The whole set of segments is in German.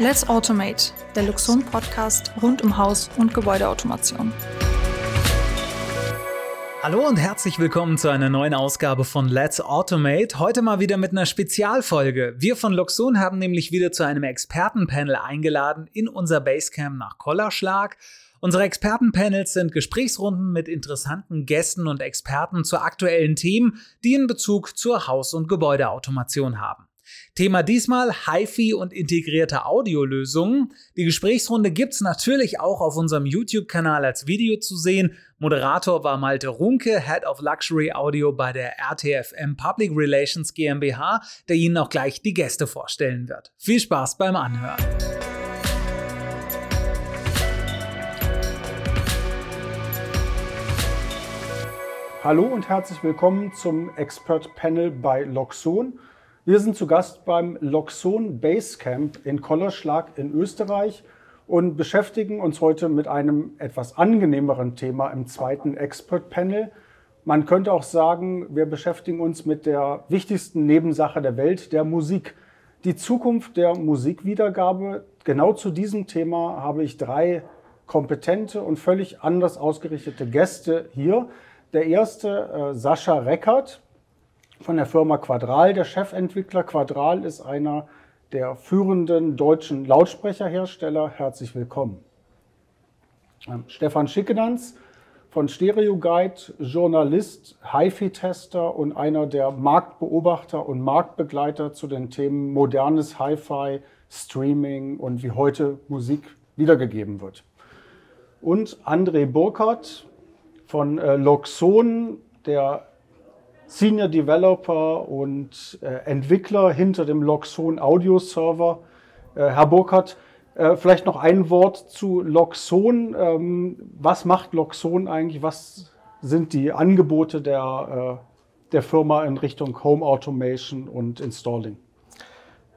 Let's Automate, der Luxon Podcast rund um Haus- und Gebäudeautomation. Hallo und herzlich willkommen zu einer neuen Ausgabe von Let's Automate. Heute mal wieder mit einer Spezialfolge. Wir von Luxon haben nämlich wieder zu einem Expertenpanel eingeladen in unser Basecamp nach Kollerschlag. Unsere Expertenpanels sind Gesprächsrunden mit interessanten Gästen und Experten zu aktuellen Themen, die in Bezug zur Haus- und Gebäudeautomation haben. Thema diesmal HiFi und integrierte Audiolösungen. Die Gesprächsrunde gibt's natürlich auch auf unserem YouTube-Kanal als Video zu sehen. Moderator war Malte Runke, Head of Luxury Audio bei der RTFM Public Relations GmbH, der Ihnen auch gleich die Gäste vorstellen wird. Viel Spaß beim Anhören. Hallo und herzlich willkommen zum Expert Panel bei Loxon. Wir sind zu Gast beim Loxon Basecamp in Kollerschlag in Österreich und beschäftigen uns heute mit einem etwas angenehmeren Thema im zweiten Expert Panel. Man könnte auch sagen, wir beschäftigen uns mit der wichtigsten Nebensache der Welt, der Musik. Die Zukunft der Musikwiedergabe. Genau zu diesem Thema habe ich drei kompetente und völlig anders ausgerichtete Gäste hier. Der erste, äh, Sascha Reckert, von der Firma Quadral. Der Chefentwickler Quadral ist einer der führenden deutschen Lautsprecherhersteller. Herzlich willkommen. Ähm, Stefan Schickenanz von Stereo Guide, Journalist, HiFi-Tester und einer der Marktbeobachter und Marktbegleiter zu den Themen modernes Hi-Fi, Streaming und wie heute Musik wiedergegeben wird. Und André Burkhardt von äh, Loxon, der Senior Developer und äh, Entwickler hinter dem Loxon Audio Server. Äh, Herr Burkhardt, äh, vielleicht noch ein Wort zu Loxon. Ähm, was macht Loxon eigentlich? Was sind die Angebote der, äh, der Firma in Richtung Home Automation und Installing?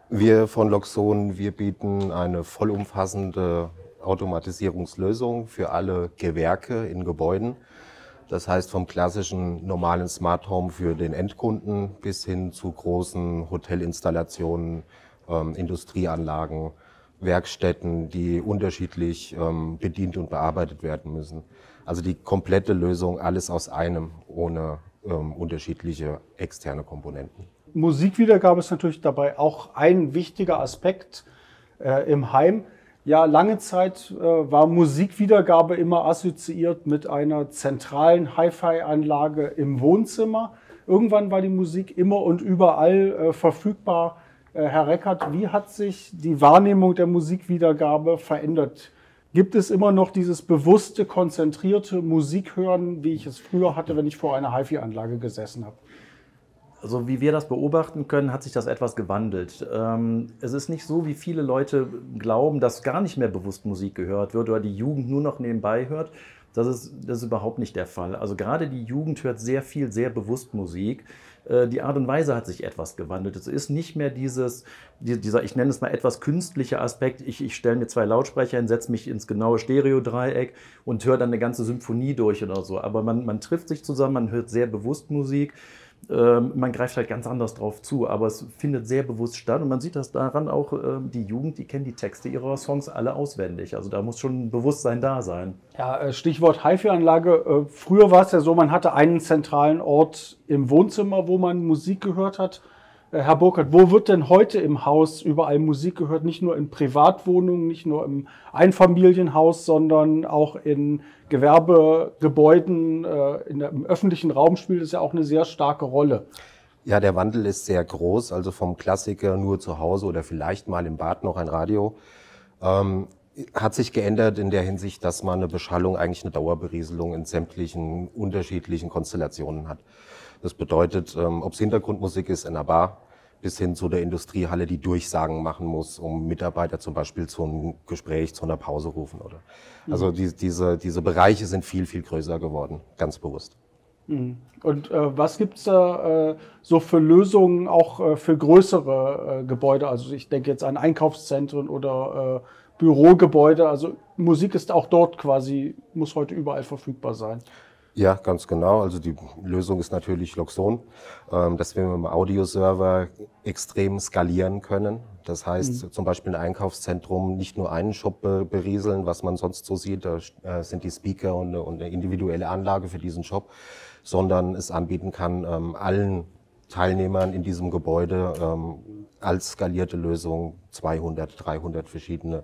Wir von Loxon, wir bieten eine vollumfassende Automatisierungslösung für alle Gewerke in Gebäuden. Das heißt vom klassischen normalen Smart Home für den Endkunden bis hin zu großen Hotelinstallationen, ähm, Industrieanlagen, Werkstätten, die unterschiedlich ähm, bedient und bearbeitet werden müssen. Also die komplette Lösung, alles aus einem, ohne ähm, unterschiedliche externe Komponenten. Musikwiedergabe ist natürlich dabei auch ein wichtiger Aspekt äh, im Heim. Ja, lange Zeit äh, war Musikwiedergabe immer assoziiert mit einer zentralen Hi-Fi-Anlage im Wohnzimmer. Irgendwann war die Musik immer und überall äh, verfügbar. Äh, Herr Reckert, wie hat sich die Wahrnehmung der Musikwiedergabe verändert? Gibt es immer noch dieses bewusste, konzentrierte Musikhören, wie ich es früher hatte, wenn ich vor einer HiFi-Anlage gesessen habe? Also wie wir das beobachten können, hat sich das etwas gewandelt. Ähm, es ist nicht so, wie viele Leute glauben, dass gar nicht mehr bewusst Musik gehört wird oder die Jugend nur noch nebenbei hört. Das ist, das ist überhaupt nicht der Fall. Also gerade die Jugend hört sehr viel, sehr bewusst Musik. Äh, die Art und Weise hat sich etwas gewandelt. Es ist nicht mehr dieses, dieser, ich nenne es mal etwas künstliche Aspekt. Ich, ich stelle mir zwei Lautsprecher hin, setze mich ins genaue Stereo-Dreieck und höre dann eine ganze Symphonie durch oder so. Aber man, man trifft sich zusammen, man hört sehr bewusst Musik man greift halt ganz anders drauf zu, aber es findet sehr bewusst statt und man sieht das daran auch, ähm, die Jugend, die kennt die Texte ihrer Songs alle auswendig. Also da muss schon ein Bewusstsein da sein. Ja, äh, Stichwort HiFi-Anlage. Äh, früher war es ja so, man hatte einen zentralen Ort im Wohnzimmer, wo man Musik gehört hat. Äh, Herr Burkhardt, wo wird denn heute im Haus überall Musik gehört? Nicht nur in Privatwohnungen, nicht nur im Einfamilienhaus, sondern auch in Gewerbegebäuden, äh, in der, im öffentlichen Raum spielt es ja auch eine sehr starke Rolle. Ja, der Wandel ist sehr groß, also vom Klassiker nur zu Hause oder vielleicht mal im Bad noch ein Radio. Ähm, hat sich geändert in der Hinsicht, dass man eine Beschallung, eigentlich eine Dauerberieselung in sämtlichen unterschiedlichen Konstellationen hat. Das bedeutet, ähm, ob es Hintergrundmusik ist in einer Bar, bis hin zu der Industriehalle, die Durchsagen machen muss, um Mitarbeiter zum Beispiel zu einem Gespräch, zu einer Pause rufen oder. Mhm. Also die, diese, diese Bereiche sind viel, viel größer geworden, ganz bewusst. Mhm. Und äh, was gibt's da äh, so für Lösungen auch äh, für größere äh, Gebäude? Also ich denke jetzt an Einkaufszentren oder äh, Bürogebäude. Also Musik ist auch dort quasi, muss heute überall verfügbar sein. Ja, ganz genau. Also die Lösung ist natürlich Loxon, ähm, dass wir mit dem Audioserver extrem skalieren können. Das heißt, mhm. zum Beispiel ein Einkaufszentrum nicht nur einen Shop berieseln, was man sonst so sieht, da äh, sind die Speaker und eine, und eine individuelle Anlage für diesen Shop, sondern es anbieten kann, ähm, allen Teilnehmern in diesem Gebäude ähm, als skalierte Lösung 200, 300 verschiedene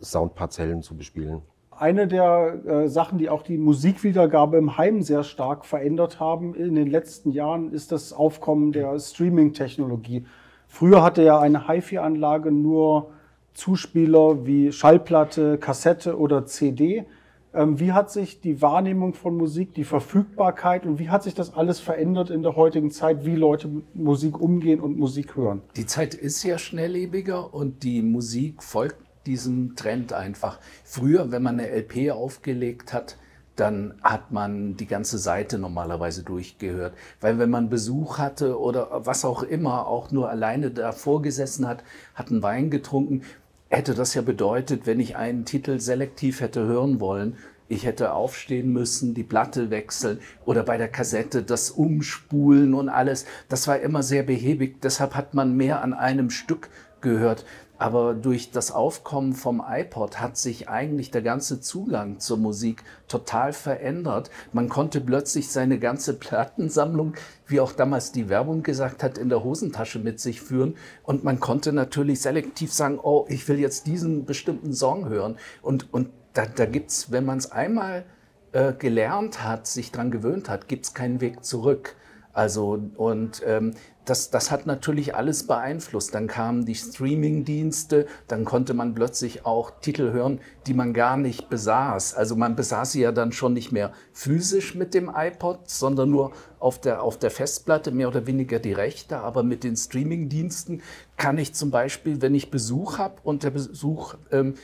Soundparzellen zu bespielen. Eine der äh, Sachen, die auch die Musikwiedergabe im Heim sehr stark verändert haben in den letzten Jahren, ist das Aufkommen der Streaming-Technologie. Früher hatte ja eine HiFi-Anlage nur Zuspieler wie Schallplatte, Kassette oder CD. Ähm, wie hat sich die Wahrnehmung von Musik, die Verfügbarkeit und wie hat sich das alles verändert in der heutigen Zeit, wie Leute mit Musik umgehen und Musik hören? Die Zeit ist ja schnelllebiger und die Musik folgt diesen Trend einfach. Früher, wenn man eine LP aufgelegt hat, dann hat man die ganze Seite normalerweise durchgehört. Weil wenn man Besuch hatte oder was auch immer, auch nur alleine davor gesessen hat, hat einen Wein getrunken, hätte das ja bedeutet, wenn ich einen Titel selektiv hätte hören wollen, ich hätte aufstehen müssen, die Platte wechseln oder bei der Kassette das Umspulen und alles. Das war immer sehr behäbig. Deshalb hat man mehr an einem Stück gehört. Aber durch das Aufkommen vom iPod hat sich eigentlich der ganze Zugang zur Musik total verändert. Man konnte plötzlich seine ganze Plattensammlung, wie auch damals die Werbung gesagt hat, in der Hosentasche mit sich führen. Und man konnte natürlich selektiv sagen, oh, ich will jetzt diesen bestimmten Song hören. Und, und da, da gibt's, wenn man es einmal äh, gelernt hat, sich dran gewöhnt hat, gibt's keinen Weg zurück. Also, und ähm, das, das hat natürlich alles beeinflusst. Dann kamen die Streaming-Dienste, dann konnte man plötzlich auch Titel hören, die man gar nicht besaß. Also man besaß sie ja dann schon nicht mehr physisch mit dem iPod, sondern nur auf der, auf der Festplatte, mehr oder weniger die Rechte. Aber mit den Streaming-Diensten kann ich zum Beispiel, wenn ich Besuch habe und der Besuch ähm,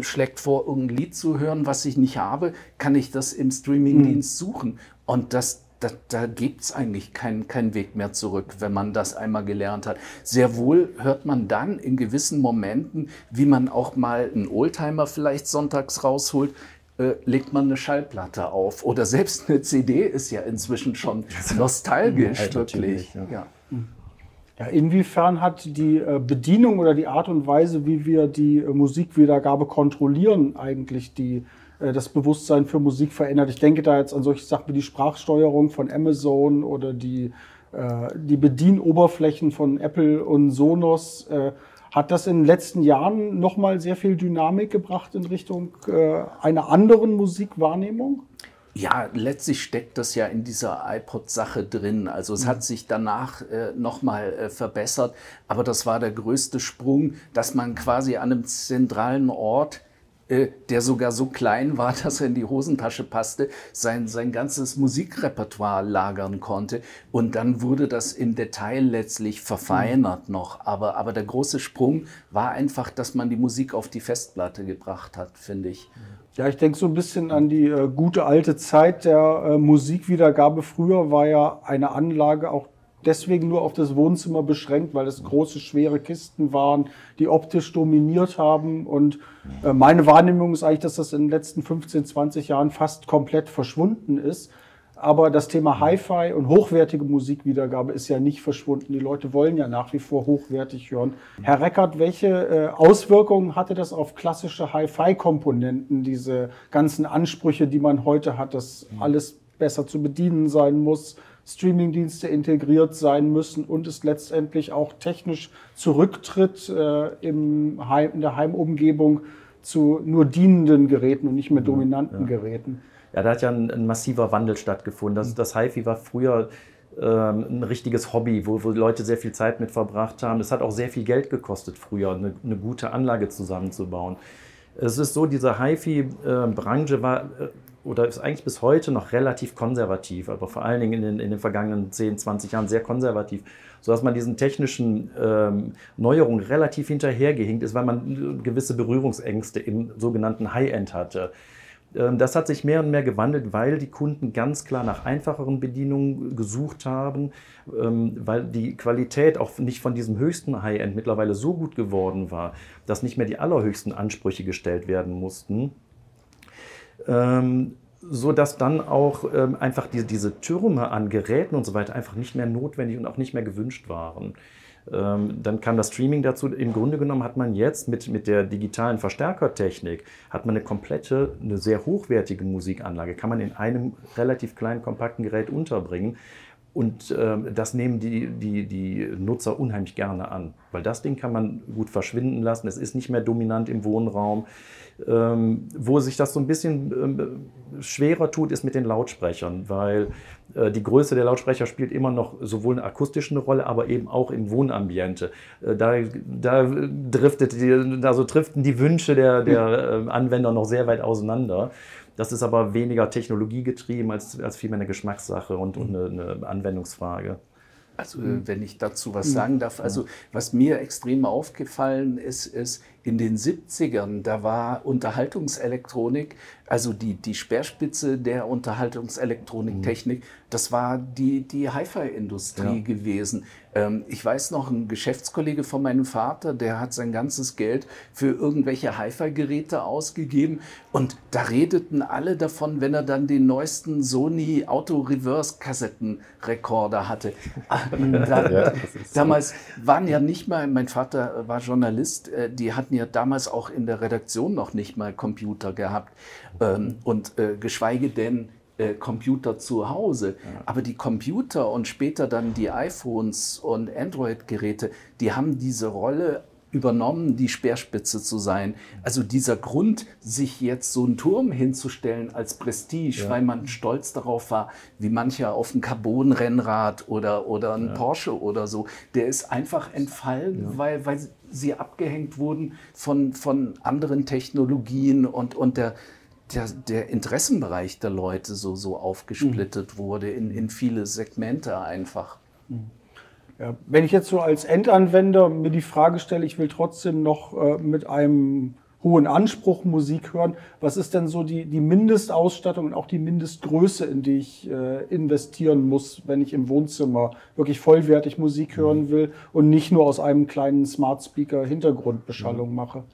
schlägt vor, irgendein Lied zu hören, was ich nicht habe, kann ich das im Streaming-Dienst mhm. suchen. Und das, da, da gibt es eigentlich keinen kein Weg mehr zurück, wenn man das einmal gelernt hat. Sehr wohl hört man dann in gewissen Momenten, wie man auch mal einen Oldtimer vielleicht sonntags rausholt, äh, legt man eine Schallplatte auf. Oder selbst eine CD ist ja inzwischen schon nostalgisch, ja, wirklich. Ja. Ja. ja. inwiefern hat die äh, Bedienung oder die Art und Weise, wie wir die äh, Musikwiedergabe kontrollieren, eigentlich die das Bewusstsein für Musik verändert. Ich denke da jetzt an solche Sachen wie die Sprachsteuerung von Amazon oder die, äh, die Bedienoberflächen von Apple und Sonos. Äh, hat das in den letzten Jahren nochmal sehr viel Dynamik gebracht in Richtung einer anderen Musikwahrnehmung? Ja, letztlich steckt das ja in dieser iPod-Sache drin. Also es mhm. hat sich danach äh, nochmal äh, verbessert, aber das war der größte Sprung, dass man quasi an einem zentralen Ort äh, der sogar so klein war, dass er in die Hosentasche passte, sein, sein ganzes Musikrepertoire lagern konnte. Und dann wurde das im Detail letztlich verfeinert mhm. noch. Aber, aber der große Sprung war einfach, dass man die Musik auf die Festplatte gebracht hat, finde ich. Ja, ich denke so ein bisschen an die äh, gute alte Zeit der äh, Musikwiedergabe. Früher war ja eine Anlage auch deswegen nur auf das Wohnzimmer beschränkt, weil es große, schwere Kisten waren, die optisch dominiert haben. Und äh, meine Wahrnehmung ist eigentlich, dass das in den letzten 15, 20 Jahren fast komplett verschwunden ist. Aber das Thema Hi-Fi und hochwertige Musikwiedergabe ist ja nicht verschwunden. Die Leute wollen ja nach wie vor hochwertig hören. Herr Reckert, welche äh, Auswirkungen hatte das auf klassische Hi-Fi-Komponenten, diese ganzen Ansprüche, die man heute hat, dass alles besser zu bedienen sein muss, Streamingdienste integriert sein müssen und es letztendlich auch technisch zurücktritt äh, im Heim, in der Heimumgebung zu nur dienenden Geräten und nicht mehr dominanten ja. Geräten. Ja, da hat ja ein, ein massiver Wandel stattgefunden. Das, das HiFi war früher ähm, ein richtiges Hobby, wo, wo Leute sehr viel Zeit mit verbracht haben. Es hat auch sehr viel Geld gekostet früher, eine, eine gute Anlage zusammenzubauen. Es ist so, diese HiFi-Branche äh, war äh, oder ist eigentlich bis heute noch relativ konservativ, aber vor allen Dingen in den, in den vergangenen 10, 20 Jahren sehr konservativ, sodass man diesen technischen ähm, Neuerungen relativ hinterhergehinkt ist, weil man gewisse Berührungsängste im sogenannten High-End hatte. Ähm, das hat sich mehr und mehr gewandelt, weil die Kunden ganz klar nach einfacheren Bedienungen gesucht haben, ähm, weil die Qualität auch nicht von diesem höchsten High-End mittlerweile so gut geworden war, dass nicht mehr die allerhöchsten Ansprüche gestellt werden mussten. Ähm, so dass dann auch ähm, einfach die, diese Türme an Geräten und so weiter einfach nicht mehr notwendig und auch nicht mehr gewünscht waren. Ähm, dann kam das Streaming dazu. Im Grunde genommen hat man jetzt mit, mit der digitalen Verstärkertechnik hat man eine komplette, eine sehr hochwertige Musikanlage, kann man in einem relativ kleinen, kompakten Gerät unterbringen. Und äh, das nehmen die, die, die Nutzer unheimlich gerne an, weil das Ding kann man gut verschwinden lassen. Es ist nicht mehr dominant im Wohnraum. Ähm, wo sich das so ein bisschen ähm, schwerer tut, ist mit den Lautsprechern, weil äh, die Größe der Lautsprecher spielt immer noch sowohl eine akustische Rolle, aber eben auch im Wohnambiente. Äh, da, da, driftet die, also driften die Wünsche der, der äh, Anwender noch sehr weit auseinander. Das ist aber weniger technologiegetrieben als, als vielmehr eine Geschmackssache und, und eine, eine Anwendungsfrage. Also wenn ich dazu was sagen darf, also was mir extrem aufgefallen ist, ist, in den 70ern, da war Unterhaltungselektronik, also die, die Speerspitze der Unterhaltungselektroniktechnik, das war die, die Hi-Fi-Industrie Ja. gewesen. Ähm, ich weiß noch, ein Geschäftskollege von meinem Vater, der hat sein ganzes Geld für irgendwelche Hi-Fi-Geräte ausgegeben und da redeten alle davon, wenn er dann den neuesten Sony Auto-Reverse-Kassettenrekorder hatte. Da, damals waren ja nicht mal, mein Vater war Journalist, äh, die hatten ja damals auch in der Redaktion noch nicht mal Computer gehabt ähm, und äh, geschweige denn äh, Computer zu Hause. Aber die Computer und später dann die iPhones und Android-Geräte, die haben diese Rolle übernommen, die Speerspitze zu sein. Also dieser Grund, sich jetzt so einen Turm hinzustellen als Prestige, weil man stolz darauf war, wie mancher auf ein Carbon-Rennrad oder, oder ein Porsche oder so, der ist einfach entfallen, weil, weil sie abgehängt wurden von, von anderen Technologien und, und der, der, der Interessenbereich der Leute so, so aufgesplittet wurde in, in viele Segmente einfach. Ja, wenn ich jetzt so als Endanwender mir die Frage stelle, ich will trotzdem noch äh, mit einem hohen Anspruch Musik hören, was ist denn so die, die Mindestausstattung und auch die Mindestgröße, in die ich äh, investieren muss, wenn ich im Wohnzimmer wirklich vollwertig Musik hören will und nicht nur aus einem kleinen Smart Speaker Hintergrundbeschallung mache?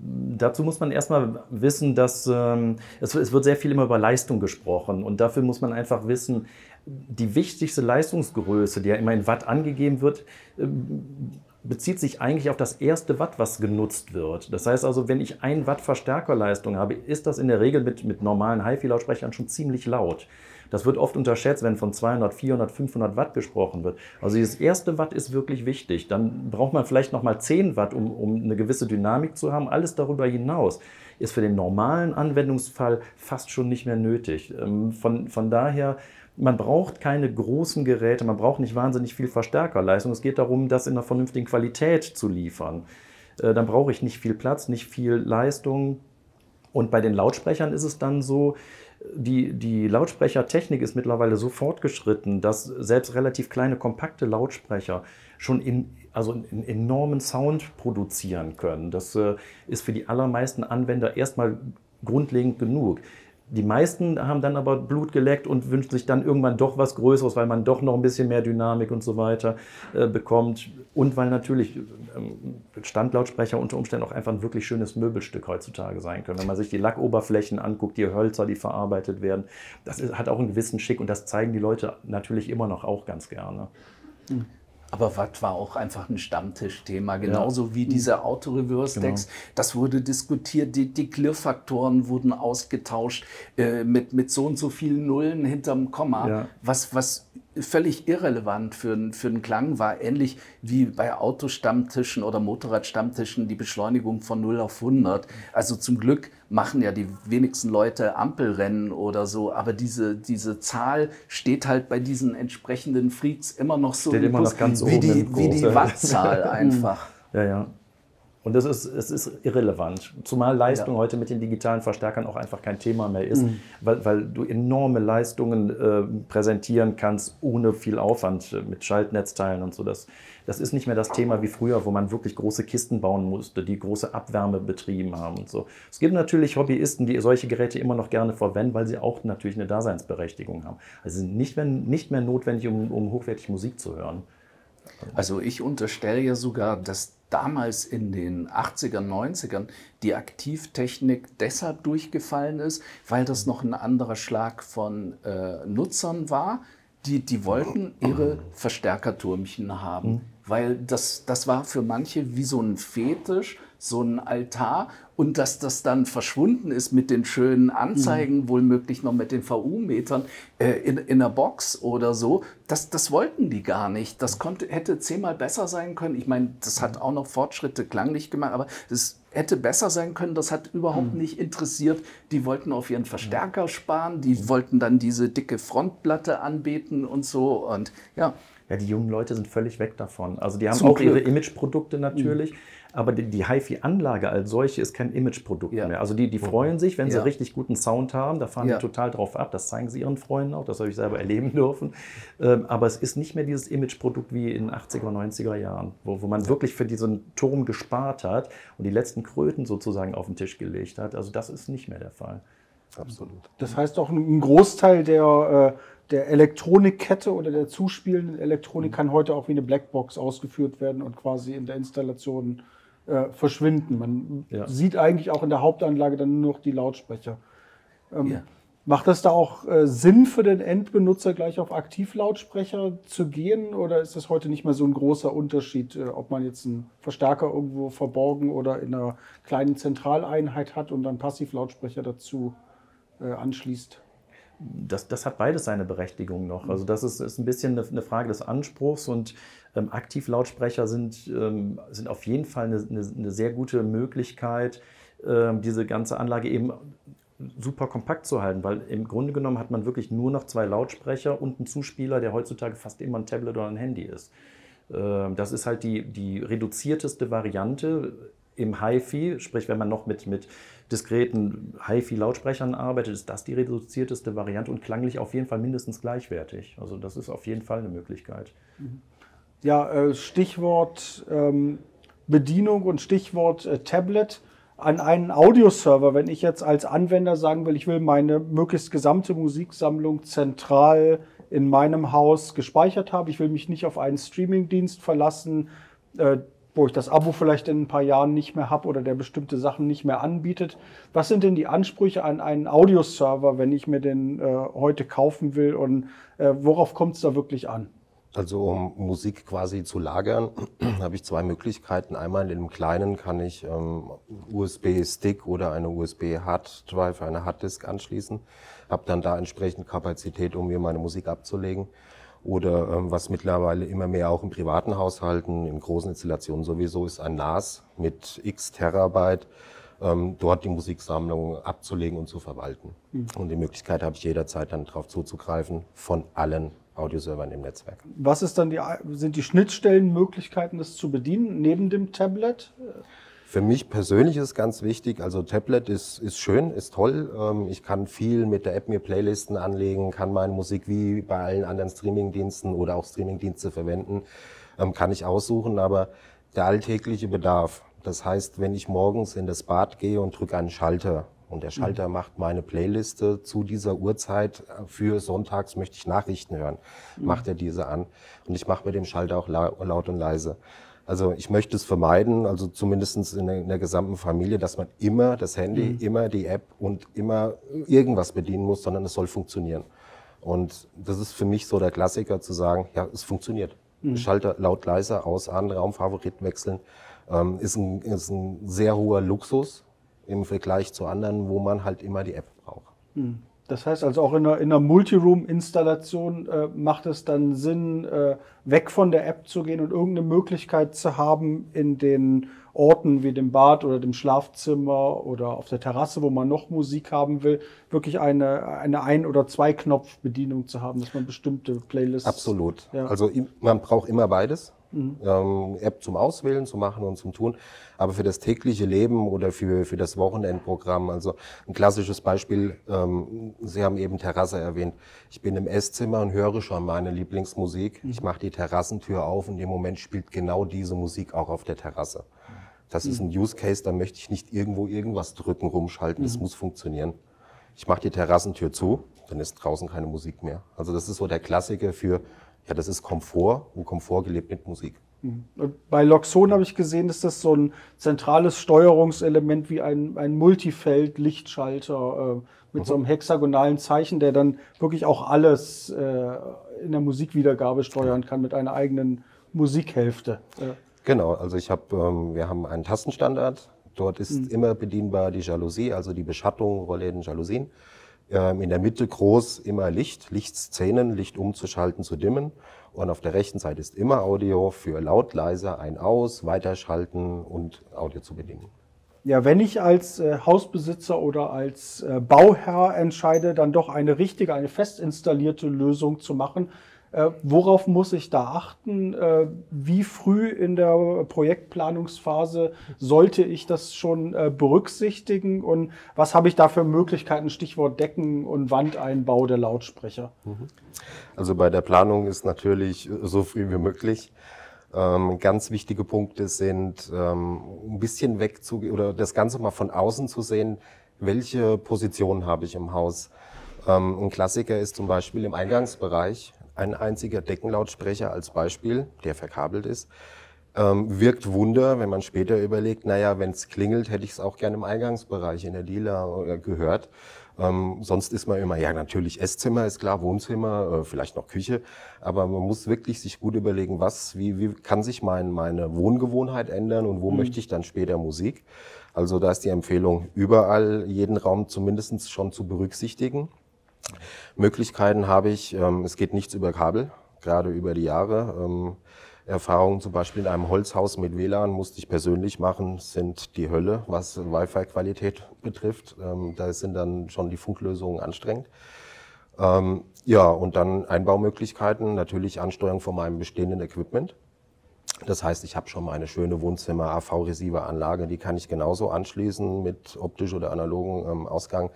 Dazu muss man erstmal wissen, dass ähm, es, es wird sehr viel immer über Leistung gesprochen und dafür muss man einfach wissen, die wichtigste Leistungsgröße, die ja immer in Watt angegeben wird, ähm, bezieht sich eigentlich auf das erste Watt, was genutzt wird. Das heißt also, wenn ich ein Watt Verstärkerleistung habe, ist das in der Regel mit, mit normalen HiFi-Lautsprechern schon ziemlich laut. Das wird oft unterschätzt, wenn von 200, 400, 500 Watt gesprochen wird. Also dieses erste Watt ist wirklich wichtig. Dann braucht man vielleicht nochmal 10 Watt, um, um eine gewisse Dynamik zu haben. Alles darüber hinaus ist für den normalen Anwendungsfall fast schon nicht mehr nötig. Ähm, Von, von daher, man braucht keine großen Geräte, man braucht nicht wahnsinnig viel Verstärkerleistung. Es geht darum, das in einer vernünftigen Qualität zu liefern. Äh, Dann brauche ich nicht viel Platz, nicht viel Leistung. Und bei den Lautsprechern ist es dann so, die, die Lautsprechertechnik ist mittlerweile so fortgeschritten, dass selbst relativ kleine, kompakte Lautsprecher schon in, also einen enormen Sound produzieren können. Das äh, ist für die allermeisten Anwender erstmal grundlegend genug. Die meisten haben dann aber Blut geleckt und wünschen sich dann irgendwann doch was Größeres, weil man doch noch ein bisschen mehr Dynamik und so weiter äh, bekommt. Und weil natürlich ähm, Standlautsprecher unter Umständen auch einfach ein wirklich schönes Möbelstück heutzutage sein können. Wenn man sich die Lackoberflächen anguckt, die Hölzer, die verarbeitet werden, das ist, hat auch einen gewissen Schick und das zeigen die Leute natürlich immer noch auch ganz gerne. Aber Watt war auch einfach ein Stammtischthema, genauso wie diese Auto-Reverse-Decks. Das wurde diskutiert, die, die Klirrfaktoren wurden ausgetauscht äh, mit, mit so und so vielen Nullen hinterm Komma, Ja. was, was völlig irrelevant für, für den Klang war. Ähnlich wie bei Autostammtischen oder Motorradstammtischen die Beschleunigung von 0 auf 100. Also zum Glück machen ja die wenigsten Leute Ampelrennen oder so, aber diese, diese Zahl steht halt bei diesen entsprechenden Freaks immer noch so Steht im immer noch ganz wie, oben die, im wie die. Wattzahl einfach. Ja, ja. Und das ist, es ist irrelevant. Zumal Leistung Ja. heute mit den digitalen Verstärkern auch einfach kein Thema mehr ist, weil, weil du enorme Leistungen äh, präsentieren kannst, ohne viel Aufwand äh, mit Schaltnetzteilen und so. Das, das ist nicht mehr das Thema wie früher, wo man wirklich große Kisten bauen musste, die große Abwärme betrieben haben und so. Es gibt natürlich Hobbyisten, die solche Geräte immer noch gerne verwenden, weil sie auch natürlich eine Daseinsberechtigung haben. Also sie sind nicht mehr, nicht mehr notwendig, um, um hochwertig Musik zu hören. Also ich unterstelle ja sogar, dass damals in den 80ern, 90ern die Aktivtechnik deshalb durchgefallen ist, weil das noch ein anderer Schlag von äh, Nutzern war. Die, die wollten ihre Verstärkerturmchen haben, mhm. weil das, das war für manche wie so ein Fetisch, so ein Altar und dass das dann verschwunden ist mit den schönen Anzeigen, mhm. wohlmöglich noch mit den VU-Metern äh, in, in einer Box oder so, das, das wollten die gar nicht. Das konnte, hätte zehnmal besser sein können. Ich meine, das hat auch noch Fortschritte klanglich gemacht, aber das hätte besser sein können. Das hat überhaupt mhm. nicht interessiert. Die wollten auf ihren Verstärker sparen, die wollten dann diese dicke Frontplatte anbeten und so. Und ja. Ja, die jungen Leute sind völlig weg davon. Also die haben Zum auch Glück. ihre Imageprodukte natürlich. Mhm aber die, die HiFi-Anlage als solche ist kein Imageprodukt ja. mehr. Also die, die freuen sich, wenn sie richtig guten Sound haben, da fahren ja. die total drauf ab, das zeigen sie ihren Freunden auch, das habe ich selber erleben dürfen. Ähm, aber es ist nicht mehr dieses Imageprodukt wie in 80er, 90er Jahren, wo, wo man wirklich für diesen Turm gespart hat und die letzten Kröten sozusagen auf den Tisch gelegt hat. Also das ist nicht mehr der Fall. Absolut. Das heißt auch ein Großteil der, äh, der Elektronikkette oder der zuspielenden Elektronik kann heute auch wie eine Blackbox ausgeführt werden und quasi in der Installation äh, verschwinden. Man ja. sieht eigentlich auch in der Hauptanlage dann nur noch die Lautsprecher. Ähm, ja. Macht das da auch äh, Sinn für den Endbenutzer, gleich auf Aktivlautsprecher zu gehen? Oder ist das heute nicht mehr so ein großer Unterschied, äh, ob man jetzt einen Verstärker irgendwo verborgen oder in einer kleinen Zentraleinheit hat und dann Passivlautsprecher dazu äh, anschließt? Das, das hat beides seine Berechtigung noch. Also das ist, ist ein bisschen eine, eine Frage des Anspruchs und ähm, Aktivlautsprecher sind, ähm, sind auf jeden Fall eine, eine, eine sehr gute Möglichkeit, ähm, diese ganze Anlage eben super kompakt zu halten, weil im Grunde genommen hat man wirklich nur noch zwei Lautsprecher und einen Zuspieler, der heutzutage fast immer ein Tablet oder ein Handy ist. Ähm, das ist halt die, die reduzierteste Variante im HiFi, sprich wenn man noch mit, mit diskreten HiFi-Lautsprechern arbeitet, ist das die reduzierteste Variante und klanglich auf jeden Fall mindestens gleichwertig. Also das ist auf jeden Fall eine Möglichkeit. Ja, äh, Stichwort ähm, Bedienung und Stichwort äh, Tablet an einen Audioserver, wenn ich jetzt als Anwender sagen will, ich will meine möglichst gesamte Musiksammlung zentral in meinem Haus gespeichert haben, ich will mich nicht auf einen Streamingdienst verlassen, äh, wo ich das Abo vielleicht in ein paar Jahren nicht mehr habe oder der bestimmte Sachen nicht mehr anbietet. Was sind denn die Ansprüche an einen Audioserver, wenn ich mir den äh, heute kaufen will und äh, worauf kommt es da wirklich an? Also um Musik quasi zu lagern, habe ich zwei Möglichkeiten. Einmal in einem kleinen kann ich ähm, USB-Stick oder eine USB-Hard-Drive, eine Harddisk anschließen, habe dann da entsprechend Kapazität, um mir meine Musik abzulegen oder ähm, was mittlerweile immer mehr auch in privaten Haushalten, in großen Installationen sowieso ist, ein NAS mit x Terabyte, ähm, dort die Musiksammlung abzulegen und zu verwalten. Mhm. Und die Möglichkeit habe ich jederzeit dann darauf zuzugreifen von allen Audioservern im Netzwerk. Was ist dann die, sind die Schnittstellenmöglichkeiten, das zu bedienen, neben dem Tablet? Für mich persönlich ist ganz wichtig, also Tablet ist, ist schön, ist toll. Ähm, ich kann viel mit der App mir Playlisten anlegen, kann meine Musik wie bei allen anderen Streamingdiensten oder auch Streamingdienste verwenden, ähm, kann ich aussuchen, aber der alltägliche Bedarf, das heißt, wenn ich morgens in das Bad gehe und drücke einen Schalter und der Schalter mhm. macht meine Playliste zu dieser Uhrzeit für sonntags möchte ich Nachrichten hören, mhm. macht er diese an und ich mache mit dem Schalter auch laut und leise. Also ich möchte es vermeiden, also zumindest in der, in der gesamten Familie, dass man immer das Handy, mhm. immer die App und immer irgendwas bedienen muss, sondern es soll funktionieren. Und das ist für mich so der Klassiker zu sagen, ja, es funktioniert. Mhm. Schalter laut, leiser, aus, an, Raumfavoriten wechseln, ähm, ist, ein, ist ein sehr hoher Luxus im Vergleich zu anderen, wo man halt immer die App braucht. Mhm. Das heißt also auch in einer, in einer Multiroom-Installation äh, macht es dann Sinn, äh, weg von der App zu gehen und irgendeine Möglichkeit zu haben, in den Orten wie dem Bad oder dem Schlafzimmer oder auf der Terrasse, wo man noch Musik haben will, wirklich eine, eine Ein- oder Zwei-Knopf-Bedienung zu haben, dass man bestimmte Playlists. Absolut. Ja. Also man braucht immer beides. Mhm. Ähm, App zum Auswählen, zu machen und zum Tun. Aber für das tägliche Leben oder für, für das Wochenendprogramm, also ein klassisches Beispiel, ähm, Sie haben eben Terrasse erwähnt. Ich bin im Esszimmer und höre schon meine Lieblingsmusik. Mhm. Ich mache die Terrassentür auf und dem Moment spielt genau diese Musik auch auf der Terrasse. Das mhm. ist ein Use Case, da möchte ich nicht irgendwo irgendwas drücken, rumschalten. Das mhm. muss funktionieren. Ich mache die Terrassentür zu, dann ist draußen keine Musik mehr. Also das ist so der Klassiker für ja, das ist Komfort und Komfort gelebt mit Musik. Und bei Loxon habe ich gesehen, ist das so ein zentrales Steuerungselement wie ein, ein Multifeld-Lichtschalter äh, mit so einem hexagonalen Zeichen, der dann wirklich auch alles äh, in der Musikwiedergabe steuern kann mit einer eigenen Musikhälfte. Äh. Genau, also ich habe, ähm, wir haben einen Tastenstandard. Dort ist immer bedienbar die Jalousie, also die Beschattung, Rollläden, Jalousien. Ähm, in der Mitte groß immer Licht, Lichtszenen, Licht umzuschalten, zu dimmen. Und auf der rechten Seite ist immer Audio für laut, leise, ein, aus, weiterschalten und Audio zu bedienen. Ja, wenn ich als äh, Hausbesitzer oder als äh, Bauherr entscheide, dann doch eine richtige, eine fest installierte Lösung zu machen, äh, worauf muss ich da achten? Äh, wie früh in der Projektplanungsphase sollte ich das schon äh, berücksichtigen? Und was habe ich da für Möglichkeiten? Stichwort Decken und Wandeinbau der Lautsprecher. Also bei der Planung ist natürlich so früh wie möglich. Ähm, ganz wichtige Punkte sind, ähm, ein bisschen weg zu, oder das Ganze mal von außen zu sehen, welche Position habe ich im Haus. Ähm, ein Klassiker ist zum Beispiel im Eingangsbereich ein einziger Deckenlautsprecher als Beispiel, der verkabelt ist. Ähm, wirkt Wunder, wenn man später überlegt, naja, wenn es klingelt, hätte ich es auch gerne im Eingangsbereich in der Lila äh, gehört. Ähm, sonst ist man immer, ja natürlich Esszimmer ist klar, Wohnzimmer, äh, vielleicht noch Küche, aber man muss wirklich sich gut überlegen, was, wie, wie kann sich mein, meine Wohngewohnheit ändern und wo mhm. möchte ich dann später Musik. Also da ist die Empfehlung, überall jeden Raum zumindest schon zu berücksichtigen. Möglichkeiten habe ich, ähm, es geht nichts über Kabel, gerade über die Jahre. Ähm, Erfahrungen zum Beispiel in einem Holzhaus mit WLAN musste ich persönlich machen, sind die Hölle, was Wi-Fi-Qualität betrifft. Ähm, da sind dann schon die Funklösungen anstrengend. Ähm, ja, und dann Einbaumöglichkeiten, natürlich Ansteuerung von meinem bestehenden Equipment. Das heißt, ich habe schon mal eine schöne Wohnzimmer-AV-Receiver-Anlage, die kann ich genauso anschließen mit optisch oder analogen ähm, Ausgang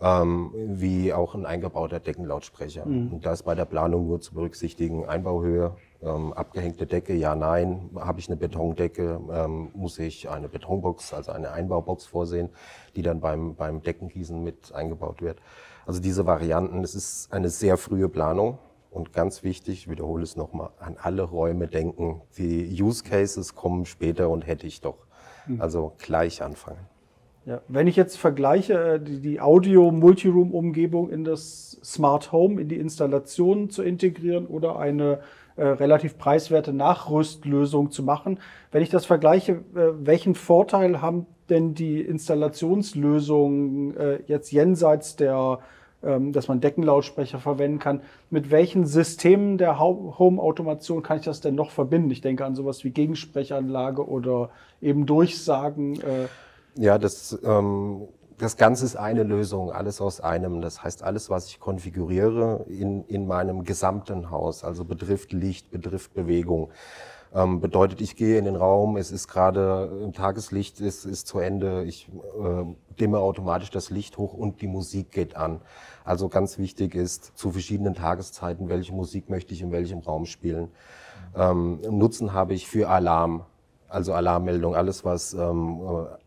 ähm, wie auch ein eingebauter Deckenlautsprecher. Mhm. Und da ist bei der Planung nur zu berücksichtigen Einbauhöhe, ähm, abgehängte Decke, ja, nein. Habe ich eine Betondecke, ähm, muss ich eine Betonbox, also eine Einbaubox vorsehen, die dann beim, beim Deckengießen mit eingebaut wird. Also diese Varianten, es ist eine sehr frühe Planung. Und ganz wichtig, ich wiederhole es nochmal, an alle Räume denken. Die Use Cases kommen später und hätte ich doch. Mhm. Also gleich anfangen. Ja, wenn ich jetzt vergleiche äh, die, die Audio-Multiroom-Umgebung in das Smart Home, in die Installation zu integrieren oder eine äh, relativ preiswerte Nachrüstlösung zu machen, wenn ich das vergleiche, äh, welchen Vorteil haben denn die Installationslösungen äh, jetzt jenseits der ähm, dass man Deckenlautsprecher verwenden kann. Mit welchen Systemen der Home-Automation kann ich das denn noch verbinden? Ich denke an sowas wie Gegensprechanlage oder eben Durchsagen. Äh, ja, das, ähm, das Ganze ist eine Lösung, alles aus einem. Das heißt, alles, was ich konfiguriere in, in meinem gesamten Haus, also betrifft Licht, betrifft Bewegung, ähm, bedeutet, ich gehe in den Raum, es ist gerade im Tageslicht, es ist zu Ende, ich äh, dimme automatisch das Licht hoch und die Musik geht an. Also ganz wichtig ist, zu verschiedenen Tageszeiten, welche Musik möchte ich in welchem Raum spielen. Ähm, Nutzen habe ich für Alarm. Also Alarmmeldung, alles was ähm,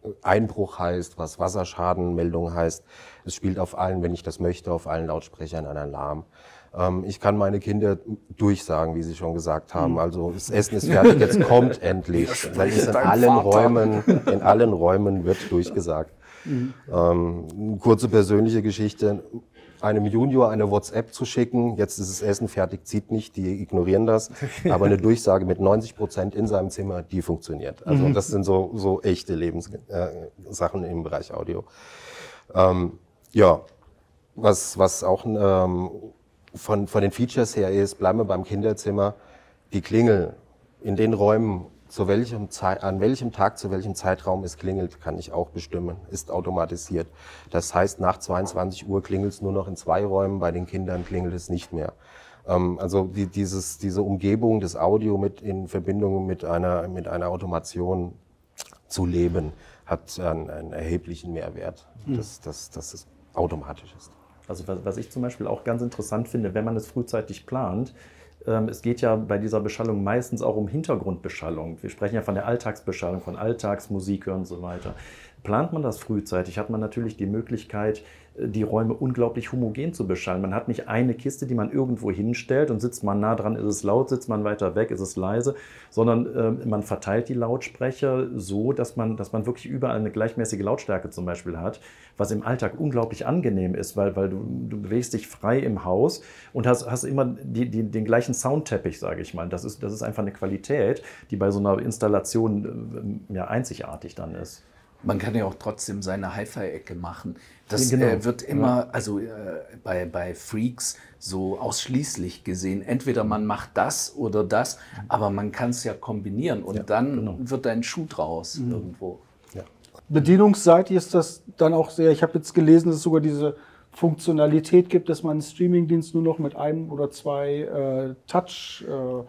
äh, Einbruch heißt, was Wasserschadenmeldung heißt. Es spielt auf allen, wenn ich das möchte, auf allen Lautsprechern ein Alarm. Ähm, ich kann meine Kinder durchsagen, wie Sie schon gesagt haben. Hm. Also das Essen ist fertig, jetzt kommt endlich. Weil es in allen Räumen, in allen Räumen wird durchgesagt. Mhm. Ähm, kurze persönliche Geschichte einem Junior eine WhatsApp zu schicken, jetzt ist das Essen fertig, zieht nicht, die ignorieren das, aber eine Durchsage mit 90 Prozent in seinem Zimmer, die funktioniert. Also mhm. das sind so, so echte Lebenssachen äh, im Bereich Audio. Ähm, ja, was, was auch ähm, von, von den Features her ist, bleiben wir beim Kinderzimmer, die Klingel in den Räumen, zu welchem Zeit, an welchem Tag, zu welchem Zeitraum es klingelt, kann ich auch bestimmen. Ist automatisiert. Das heißt, nach 22 Uhr klingelt es nur noch in zwei Räumen, bei den Kindern klingelt es nicht mehr. Ähm, also die, dieses, diese Umgebung des Audio mit in Verbindung mit einer, mit einer Automation zu leben, hat einen, einen erheblichen Mehrwert, mhm. dass, dass, dass es automatisch ist. Also was, was ich zum Beispiel auch ganz interessant finde, wenn man es frühzeitig plant, es geht ja bei dieser Beschallung meistens auch um Hintergrundbeschallung. Wir sprechen ja von der Alltagsbeschallung, von Alltagsmusik und so weiter. Plant man das frühzeitig, hat man natürlich die Möglichkeit, die Räume unglaublich homogen zu beschallen. Man hat nicht eine Kiste, die man irgendwo hinstellt und sitzt man nah dran, ist es laut, sitzt man weiter weg, ist es leise, sondern äh, man verteilt die Lautsprecher so, dass man, dass man wirklich überall eine gleichmäßige Lautstärke zum Beispiel hat, was im Alltag unglaublich angenehm ist, weil, weil du, du bewegst dich frei im Haus und hast, hast immer die, die, den gleichen Soundteppich, sage ich mal. Das ist, das ist einfach eine Qualität, die bei so einer Installation äh, ja, einzigartig dann ist. Man kann ja auch trotzdem seine Hi-Fi-Ecke machen. Das genau. äh, wird immer, also äh, bei, bei Freaks so ausschließlich gesehen. Entweder man macht das oder das, aber man kann es ja kombinieren und ja, dann genau. wird ein Schuh draus mhm. irgendwo. Ja. Bedienungsseitig ist das dann auch sehr, ich habe jetzt gelesen, dass es sogar diese Funktionalität gibt, dass man einen Streamingdienst nur noch mit einem oder zwei äh, Touch äh,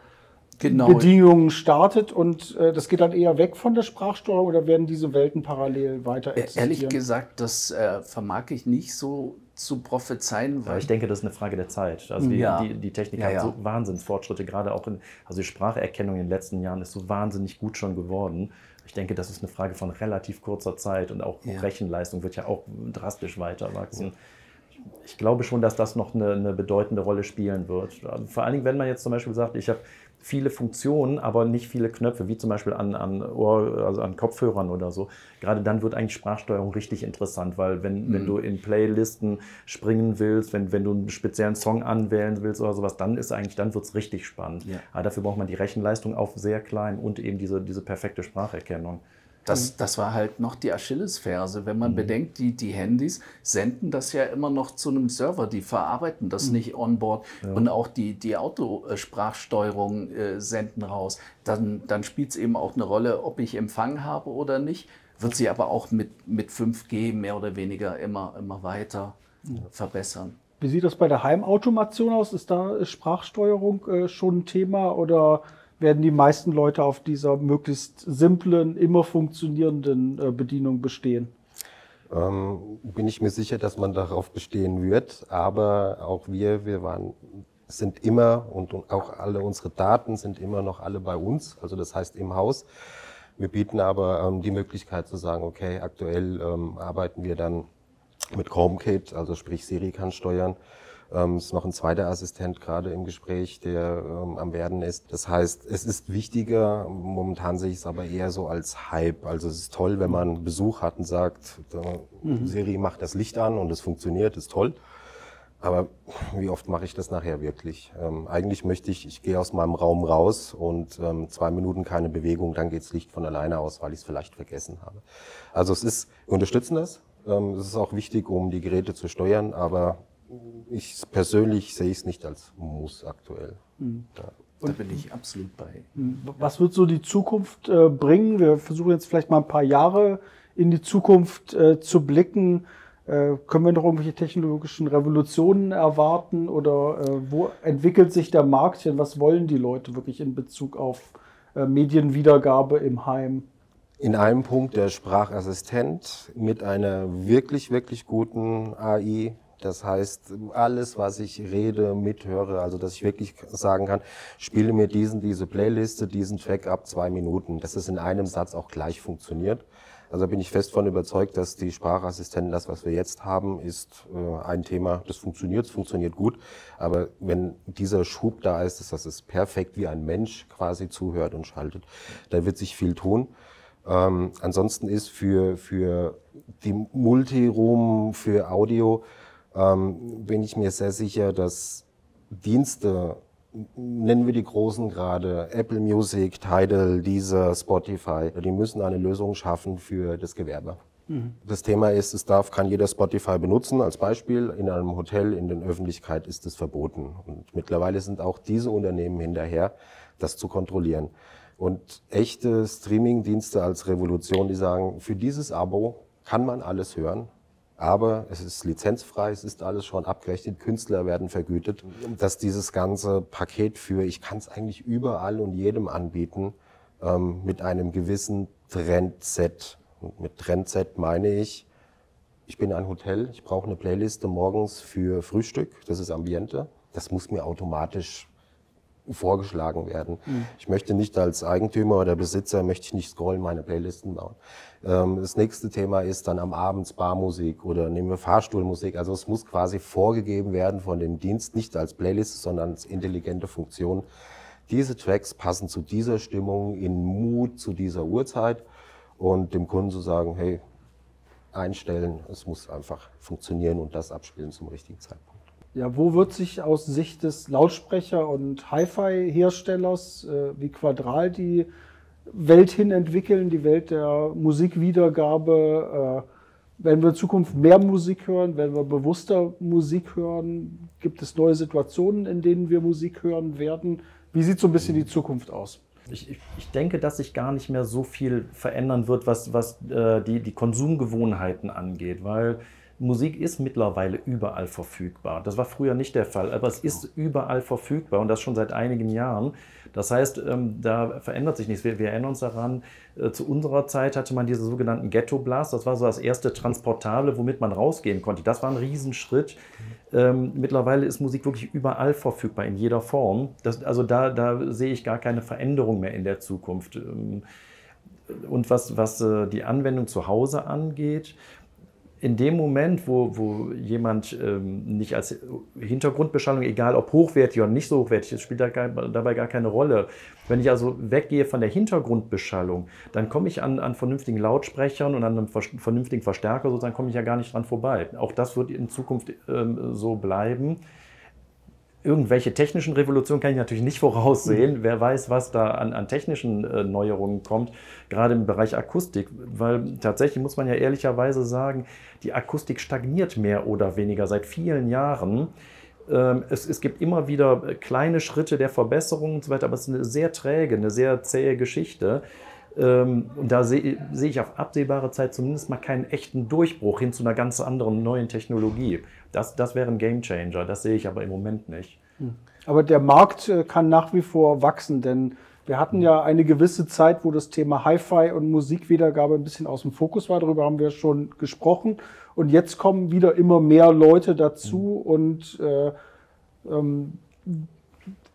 genau. Bedingungen startet und äh, das geht dann eher weg von der Sprachsteuerung oder werden diese Welten parallel weiter existieren? Ehrlich gesagt, das äh, vermag ich nicht so zu prophezeien. Weil ja, ich denke, das ist eine Frage der Zeit. Also die, ja. die, die Technik ja, hat so Wahnsinnsfortschritte, gerade auch in, also die Spracherkennung in den letzten Jahren ist so wahnsinnig gut schon geworden. Ich denke, das ist eine Frage von relativ kurzer Zeit und auch Rechenleistung wird ja auch drastisch weiter wachsen ich glaube schon, dass das noch eine, eine, bedeutende Rolle spielen wird. Vor allen Dingen, wenn man jetzt zum Beispiel sagt, ich habe viele Funktionen, aber nicht viele Knöpfe, wie zum Beispiel an, an, Ohr, also an Kopfhörern oder so. Gerade dann wird eigentlich Sprachsteuerung richtig interessant, weil wenn, mhm. wenn du in Playlisten springen willst, wenn, wenn du einen speziellen Song anwählen willst oder sowas, dann ist eigentlich, dann wird es richtig spannend. Ja. Aber dafür braucht man die Rechenleistung auf sehr klein und eben diese, diese perfekte Spracherkennung. Das, das war halt noch die Achillesferse. Wenn man mhm. bedenkt, die, die Handys senden das ja immer noch zu einem Server, die verarbeiten das mhm. nicht onboard ja. und auch die, die Autosprachsteuerung äh, senden raus. Dann, dann spielt es eben auch eine Rolle, ob ich Empfang habe oder nicht. Wird sie aber auch mit, mit 5G mehr oder weniger immer, immer weiter ja. verbessern. Wie sieht das bei der Heimautomation aus? Ist da Sprachsteuerung äh, schon ein Thema oder werden die meisten Leute auf dieser möglichst simplen, immer funktionierenden äh, Bedienung bestehen? Ähm, bin ich mir sicher, dass man darauf bestehen wird, aber auch wir, wir waren, sind immer und auch alle unsere Daten sind immer noch alle bei uns, also das heißt im Haus. Wir bieten aber ähm, die Möglichkeit zu sagen, okay, aktuell ähm, arbeiten wir dann mit ChromeKit, also sprich Siri kann steuern. Ähm, ist noch ein zweiter Assistent gerade im Gespräch, der ähm, am werden ist. Das heißt, es ist wichtiger. Momentan sehe ich es aber eher so als Hype. Also es ist toll, wenn man Besuch hat und sagt, mhm. Siri macht das Licht an und es funktioniert, ist toll. Aber wie oft mache ich das nachher wirklich? Ähm, eigentlich möchte ich, ich gehe aus meinem Raum raus und ähm, zwei Minuten keine Bewegung, dann geht's Licht von alleine aus, weil ich es vielleicht vergessen habe. Also es ist, wir unterstützen das. Ähm, es ist auch wichtig, um die Geräte zu steuern, aber ich persönlich sehe es nicht als Muss aktuell. Mhm. Ja. Da bin ich absolut bei. Mhm. Was wird so die Zukunft äh, bringen? Wir versuchen jetzt vielleicht mal ein paar Jahre in die Zukunft äh, zu blicken. Äh, können wir noch irgendwelche technologischen Revolutionen erwarten oder äh, wo entwickelt sich der Markt hin? Was wollen die Leute wirklich in Bezug auf äh, Medienwiedergabe im Heim? In einem Punkt der Sprachassistent mit einer wirklich, wirklich guten AI das heißt, alles, was ich rede, mithöre, also dass ich wirklich sagen kann, spiele mir diesen, diese Playliste, diesen Track ab zwei Minuten, dass es in einem Satz auch gleich funktioniert. Also bin ich fest von überzeugt, dass die Sprachassistenten, das, was wir jetzt haben, ist äh, ein Thema, das funktioniert, es funktioniert gut. Aber wenn dieser Schub da ist, dass es perfekt wie ein Mensch quasi zuhört und schaltet, da wird sich viel tun. Ähm, ansonsten ist für, für die Multiroom, für Audio, ähm, bin ich mir sehr sicher, dass Dienste, nennen wir die großen gerade, Apple Music, Tidal, Deezer, Spotify, die müssen eine Lösung schaffen für das Gewerbe. Mhm. Das Thema ist, es darf, kann jeder Spotify benutzen. Als Beispiel, in einem Hotel, in der Öffentlichkeit ist es verboten. Und mittlerweile sind auch diese Unternehmen hinterher, das zu kontrollieren. Und echte Streaming-Dienste als Revolution, die sagen, für dieses Abo kann man alles hören, aber es ist lizenzfrei, es ist alles schon abgerechnet, Künstler werden vergütet, dass dieses ganze Paket für, ich kann es eigentlich überall und jedem anbieten, ähm, mit einem gewissen Trendset. Und mit Trendset meine ich, ich bin ein Hotel, ich brauche eine Playliste morgens für Frühstück, das ist Ambiente. Das muss mir automatisch vorgeschlagen werden. Mhm. Ich möchte nicht als Eigentümer oder Besitzer, möchte ich nicht scrollen, meine Playlisten bauen. Ähm, das nächste Thema ist dann am Abend Barmusik oder nehmen wir Fahrstuhlmusik. Also es muss quasi vorgegeben werden von dem Dienst, nicht als Playlist, sondern als intelligente Funktion. Diese Tracks passen zu dieser Stimmung, in Mut zu dieser Uhrzeit und dem Kunden zu sagen, hey, einstellen, es muss einfach funktionieren und das abspielen zum richtigen Zeitpunkt. Ja, wo wird sich aus Sicht des Lautsprecher- und Hi-Fi-Herstellers äh, wie Quadral die Welt hin entwickeln, die Welt der Musikwiedergabe? Äh, werden wir in Zukunft mehr Musik hören? Werden wir bewusster Musik hören? Gibt es neue Situationen, in denen wir Musik hören werden? Wie sieht so ein bisschen die Zukunft aus? Ich, ich, denke, dass sich gar nicht mehr so viel verändern wird, was, was äh, die, die Konsumgewohnheiten angeht, weil Musik ist mittlerweile überall verfügbar. Das war früher nicht der Fall, aber es ist überall verfügbar und das schon seit einigen Jahren. Das heißt, ähm, da verändert sich nichts. Wir, wir erinnern uns daran, äh, zu unserer Zeit hatte man diese sogenannten Ghetto Blast. Das war so das erste Transportable, womit man rausgehen konnte. Das war ein Riesenschritt. Ähm, mittlerweile ist Musik wirklich überall verfügbar, in jeder Form. Das, also da, da sehe ich gar keine Veränderung mehr in der Zukunft. Ähm, und was, was äh, die Anwendung zu Hause angeht, in dem Moment, wo, wo jemand ähm, nicht als Hintergrundbeschallung, egal ob hochwertig oder nicht so hochwertig ist, spielt da gar, dabei gar keine Rolle. Wenn ich also weggehe von der Hintergrundbeschallung, dann komme ich an, an vernünftigen Lautsprechern und an einem vernünftigen Verstärker, sozusagen komme ich ja gar nicht dran vorbei. Auch das wird in Zukunft ähm, so bleiben irgendwelche technischen Revolutionen kann ich natürlich nicht voraussehen. Wer weiß, was da an, an technischen äh, Neuerungen kommt, gerade im Bereich Akustik. Weil tatsächlich muss man ja ehrlicherweise sagen, die Akustik stagniert mehr oder weniger seit vielen Jahren. Ähm, es, es, gibt immer wieder kleine Schritte der Verbesserung und so weiter, aber es ist eine sehr träge, eine sehr zähe Geschichte. Ähm, und da sehe seh ich auf absehbare Zeit zumindest mal keinen echten Durchbruch hin zu einer ganz anderen neuen Technologie. Das, das wäre ein Gamechanger. Das sehe ich aber im Moment nicht. Hm. Aber der Markt äh, kann nach wie vor wachsen, denn wir hatten ja eine gewisse Zeit, wo das Thema Hi-Fi und Musikwiedergabe ein bisschen aus dem Fokus war. Darüber haben wir schon gesprochen. Und jetzt kommen wieder immer mehr Leute dazu mhm. und äh, ähm,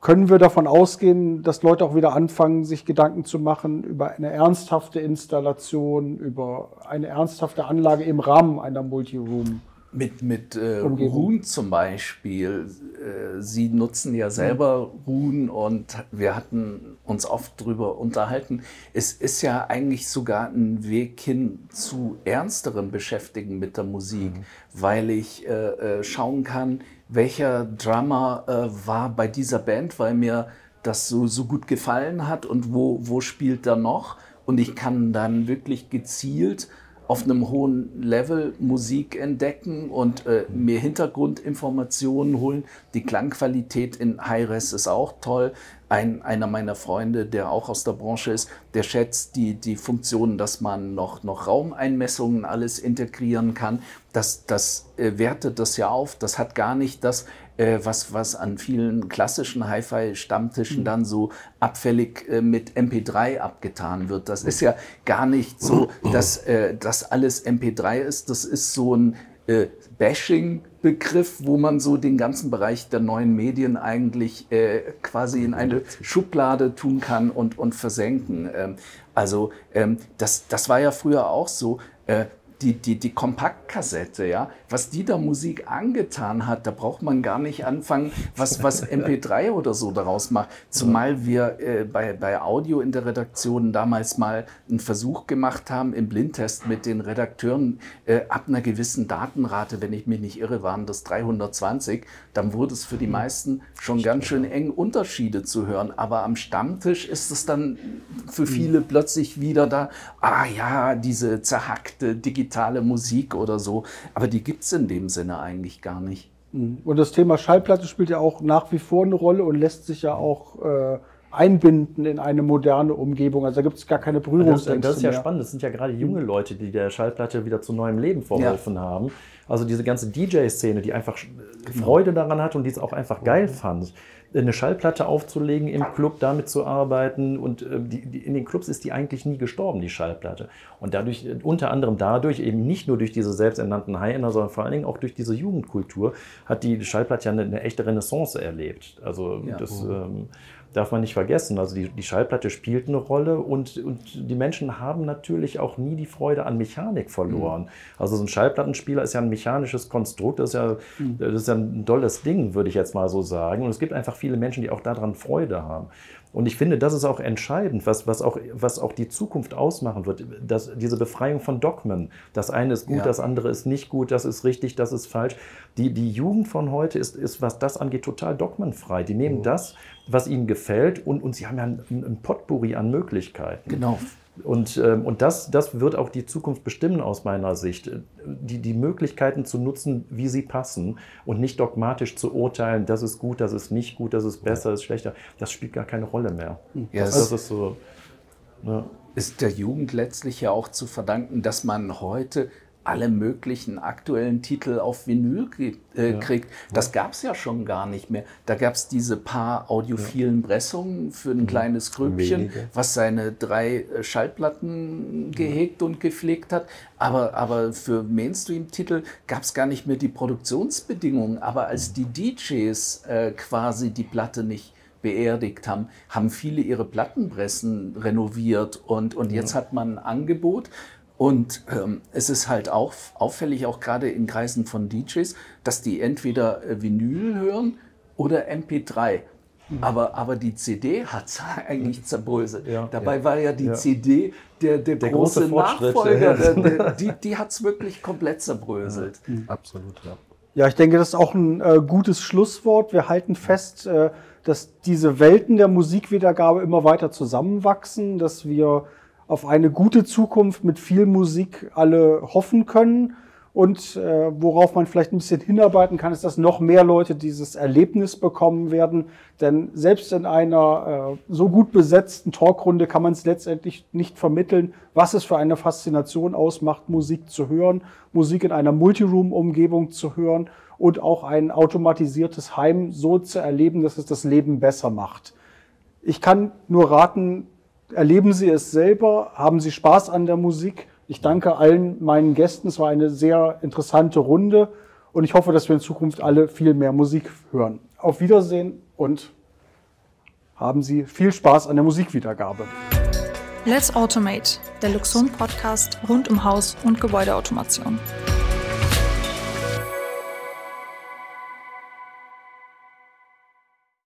können wir davon ausgehen, dass Leute auch wieder anfangen, sich Gedanken zu machen über eine ernsthafte Installation, über eine ernsthafte Anlage im Rahmen einer Multiroom? Mit, mit äh, Ruhen zum Beispiel. Äh, Sie nutzen ja selber Ruhen und wir hatten uns oft darüber unterhalten. Es ist ja eigentlich sogar ein Weg hin zu ernsterem Beschäftigen mit der Musik, mhm. weil ich äh, äh schauen kann, welcher Drummer äh, war bei dieser Band, weil mir das so, so gut gefallen hat und wo, wo spielt er noch. Und ich kann dann wirklich gezielt auf einem hohen Level Musik entdecken und äh, mir Hintergrundinformationen holen. Die Klangqualität in Hi-Res ist auch toll. Ein, einer meiner Freunde, der auch aus der Branche ist, der schätzt die, die Funktion, dass man noch, noch Raumeinmessungen alles integrieren kann. Das, das äh, wertet das ja auf. Das hat gar nicht das äh, was, was an vielen klassischen Hi-Fi-Stammtischen mhm. dann so abfällig äh, mit MP3 abgetan wird. Das ist ja gar nicht so, dass äh, das alles MP3 ist. Das ist so ein äh, Bashing-Begriff, wo man so den ganzen Bereich der neuen Medien eigentlich äh, quasi in eine Schublade tun kann und, und versenken. Ähm, also ähm, das, das war ja früher auch so. Äh, die, die, die Kompaktkassette, ja, was die der Musik angetan hat, da braucht man gar nicht anfangen, was, was MP3 oder so daraus macht. Zumal wir äh, bei, bei Audio in der Redaktion damals mal einen Versuch gemacht haben im Blindtest mit den Redakteuren äh, ab einer gewissen Datenrate, wenn ich mich nicht irre, waren das 320, dann wurde es für die meisten schon ganz schön eng Unterschiede zu hören. Aber am Stammtisch ist es dann für viele plötzlich wieder da, ah ja, diese zerhackte digitale digitale Musik oder so. Aber die gibt es in dem Sinne eigentlich gar nicht. Mhm. Und das Thema Schallplatte spielt ja auch nach wie vor eine Rolle und lässt sich ja auch äh, einbinden in eine moderne Umgebung. Also da gibt es gar keine Das, Berührungsängste das ist ja mehr. spannend. Das sind ja gerade junge Leute, die der Schallplatte wieder zu neuem Leben verholfen haben. Also diese ganze DJ-Szene, die einfach Freude daran hat und die es auch einfach geil fand. Eine Schallplatte aufzulegen im Club, damit zu arbeiten und äh, die, die, in den Clubs ist die eigentlich nie gestorben, die Schallplatte. Und dadurch, äh, unter anderem dadurch, eben nicht nur durch diese selbsternannten High-Ender, sondern vor allen Dingen auch durch diese Jugendkultur, hat die Schallplatte ja eine, eine echte Renaissance erlebt. Also Ja. das ähm, darf man nicht vergessen. Also die, die Schallplatte spielt eine Rolle und, und die Menschen haben natürlich auch nie die Freude an Mechanik verloren. Also so ein Schallplattenspieler ist ja ein mechanisches Konstrukt, das ist ja, das ist ja ein dolles Ding, würde ich jetzt mal so sagen. Und es gibt einfach viele Menschen, die auch daran Freude haben. Und ich finde, das ist auch entscheidend, was, was, auch, was auch die Zukunft ausmachen wird. dass diese Befreiung von Dogmen. Das eine ist gut, Ja. das andere ist nicht gut, das ist richtig, das ist falsch. Die, die Jugend von heute ist, ist, was das angeht, total dogmenfrei. Die nehmen das, was ihnen gefällt und, und sie haben ja ein, ein Potpourri an Möglichkeiten. Genau. Und, ähm, und das, das wird auch die Zukunft bestimmen aus meiner Sicht. Die, die Möglichkeiten zu nutzen, wie sie passen und nicht dogmatisch zu urteilen, das ist gut, das ist nicht gut, das ist besser, das ist schlechter. Das spielt gar keine Rolle mehr. Ja, das, es- das ist so. Ja. ist der Jugend letztlich ja auch zu verdanken, dass man heute alle möglichen aktuellen Titel auf Vinyl äh, kriegt. Das gab es ja schon gar nicht mehr. Da gab es diese paar audiophilen Pressungen für ein kleines Grüppchen, Wenige. was seine drei äh, Schallplatten gehegt und gepflegt hat. Aber, aber für Mainstream-Titel gab es gar nicht mehr die Produktionsbedingungen. Aber als die DJs äh, quasi die Platte nicht beerdigt haben, haben viele ihre Plattenpressen renoviert und, und jetzt hat man ein Angebot. Und ähm, es ist halt auch auffällig, auch gerade in Kreisen von DJs, dass die entweder äh, Vinyl hören oder MP3. Aber, aber die CD hat eigentlich zerbröselt. Ja, Dabei ja. war ja die Ja. CD der, der, Der große, große. Nachfolger. Der, der, die die hat es wirklich komplett zerbröselt. Absolut, ja. Ja, ich denke, das ist auch ein äh, gutes Schlusswort. Wir halten fest, äh, dass diese Welten der Musikwiedergabe immer weiter zusammenwachsen, dass wir auf eine gute Zukunft mit viel Musik alle hoffen können. Und äh, worauf man vielleicht ein bisschen hinarbeiten kann, ist, dass noch mehr Leute dieses Erlebnis bekommen werden. Denn selbst in einer äh, so gut besetzten Talkrunde kann man es letztendlich nicht vermitteln, was es für eine Faszination ausmacht, Musik zu hören, Musik in einer Multiroom-Umgebung zu hören und auch ein automatisiertes Heim so zu erleben, dass es das Leben besser macht. Ich kann nur raten, erleben Sie es selber, haben Sie Spaß an der Musik. Ich danke allen meinen Gästen. Es war eine sehr interessante Runde und ich hoffe, dass wir in Zukunft alle viel mehr Musik hören. Auf Wiedersehen und haben Sie viel Spaß an der Musikwiedergabe. Let's Automate, der Luxon Podcast rund um Haus- und Gebäudeautomation.